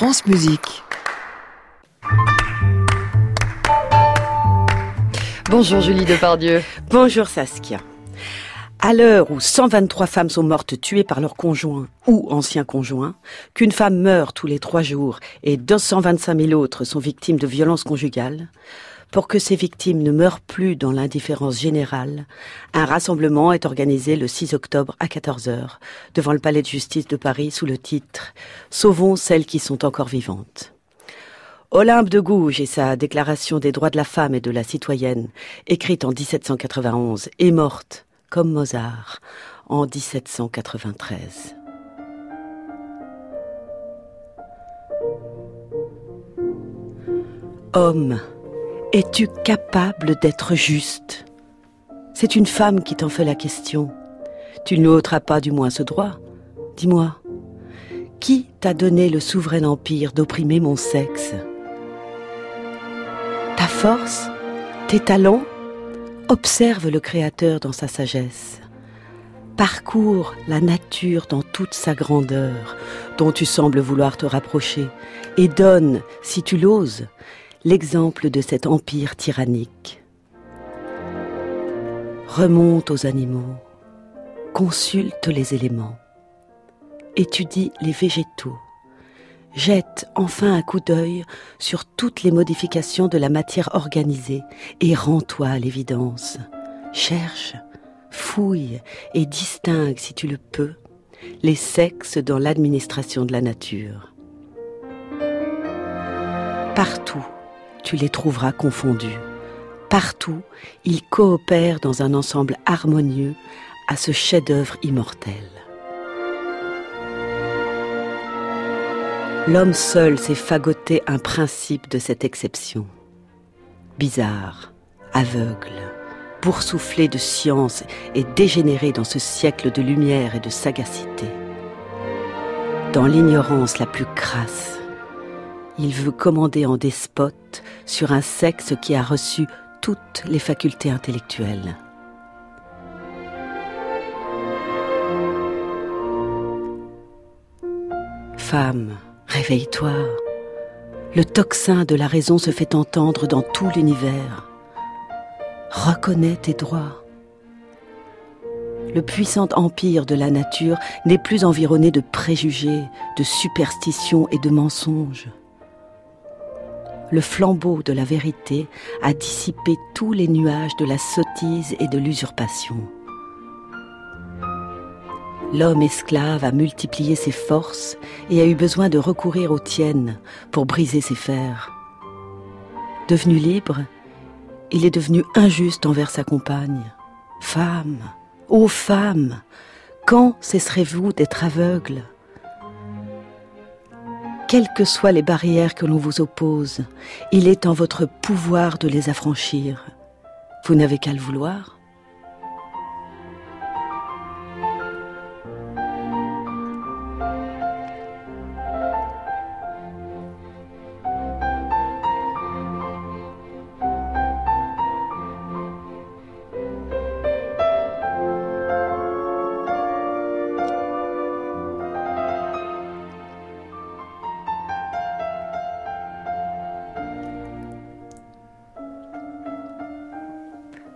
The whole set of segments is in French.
France Musique. Bonjour Julie Depardieu. Bonjour Saskia. À l'heure où 123 femmes sont mortes tuées par leur conjoint ou ancien conjoint, qu'une femme meurt tous les trois jours et 225 000 autres sont victimes de violences conjugales, pour que ces victimes ne meurent plus dans l'indifférence générale, un rassemblement est organisé le 6 octobre à 14h devant le palais de justice de Paris sous le titre Sauvons celles qui sont encore vivantes. Olympe de Gouges et sa Déclaration des droits de la femme et de la citoyenne, écrite en 1791, est morte, comme Mozart, en 1793. Homme, es-tu capable d'être juste? C'est une femme qui t'en fait la question. Tu n'ôteras pas du moins ce droit. Dis-moi, qui t'a donné le souverain empire d'opprimer mon sexe? Ta force Tes talents? Observe le Créateur dans sa sagesse. Parcours la nature dans toute sa grandeur, dont tu sembles vouloir te rapprocher, et donne, si tu l'oses, l'exemple de cet empire tyrannique. Remonte aux animaux, consulte les éléments, étudie les végétaux, jette enfin un coup d'œil sur toutes les modifications de la matière organisée et rends-toi à l'évidence. Cherche, fouille et distingue, si tu le peux, les sexes dans l'administration de la nature. Partout, tu les trouveras confondus. Partout, ils coopèrent dans un ensemble harmonieux à ce chef-d'œuvre immortel. L'homme seul s'est fagoté un principe de cette exception. Bizarre, aveugle, boursouflé de science et dégénéré dans ce siècle de lumière et de sagacité. Dans l'ignorance la plus crasse, il veut commander en despote sur un sexe qui a reçu toutes les facultés intellectuelles. Femme, réveille-toi. Le tocsin de la raison se fait entendre dans tout l'univers. Reconnais tes droits. Le puissant empire de la nature n'est plus environné de préjugés, de superstitions et de mensonges le flambeau de la vérité a dissipé tous les nuages de la sottise et de l'usurpation. L'homme esclave a multiplié ses forces et a eu besoin de recourir aux tiennes pour briser ses fers. Devenu libre, il est devenu injuste envers sa compagne. Femme, ô femme, quand cesserez-vous d'être aveugle? Quelles que soient les barrières que l'on vous oppose, il est en votre pouvoir de les affranchir. Vous n'avez qu'à le vouloir.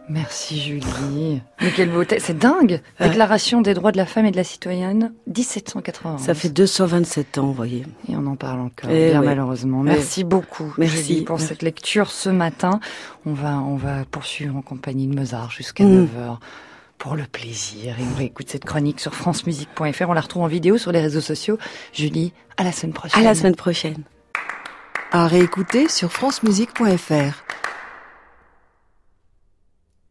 Merci Julie. Mais quelle beauté. C'est dingue. Déclaration des droits de la femme et de la citoyenne, 1780. Ça fait 227 ans, vous voyez. Et on en parle encore, eh bien malheureusement. Merci beaucoup Merci pour cette lecture ce matin. On va, on va poursuivre en compagnie de Mozart jusqu'à 9h mm. pour le plaisir. Et on réécoute cette chronique sur francemusique.fr. On la retrouve en vidéo sur les réseaux sociaux. Julie, à la semaine prochaine. À la semaine prochaine. À réécouter sur francemusique.fr.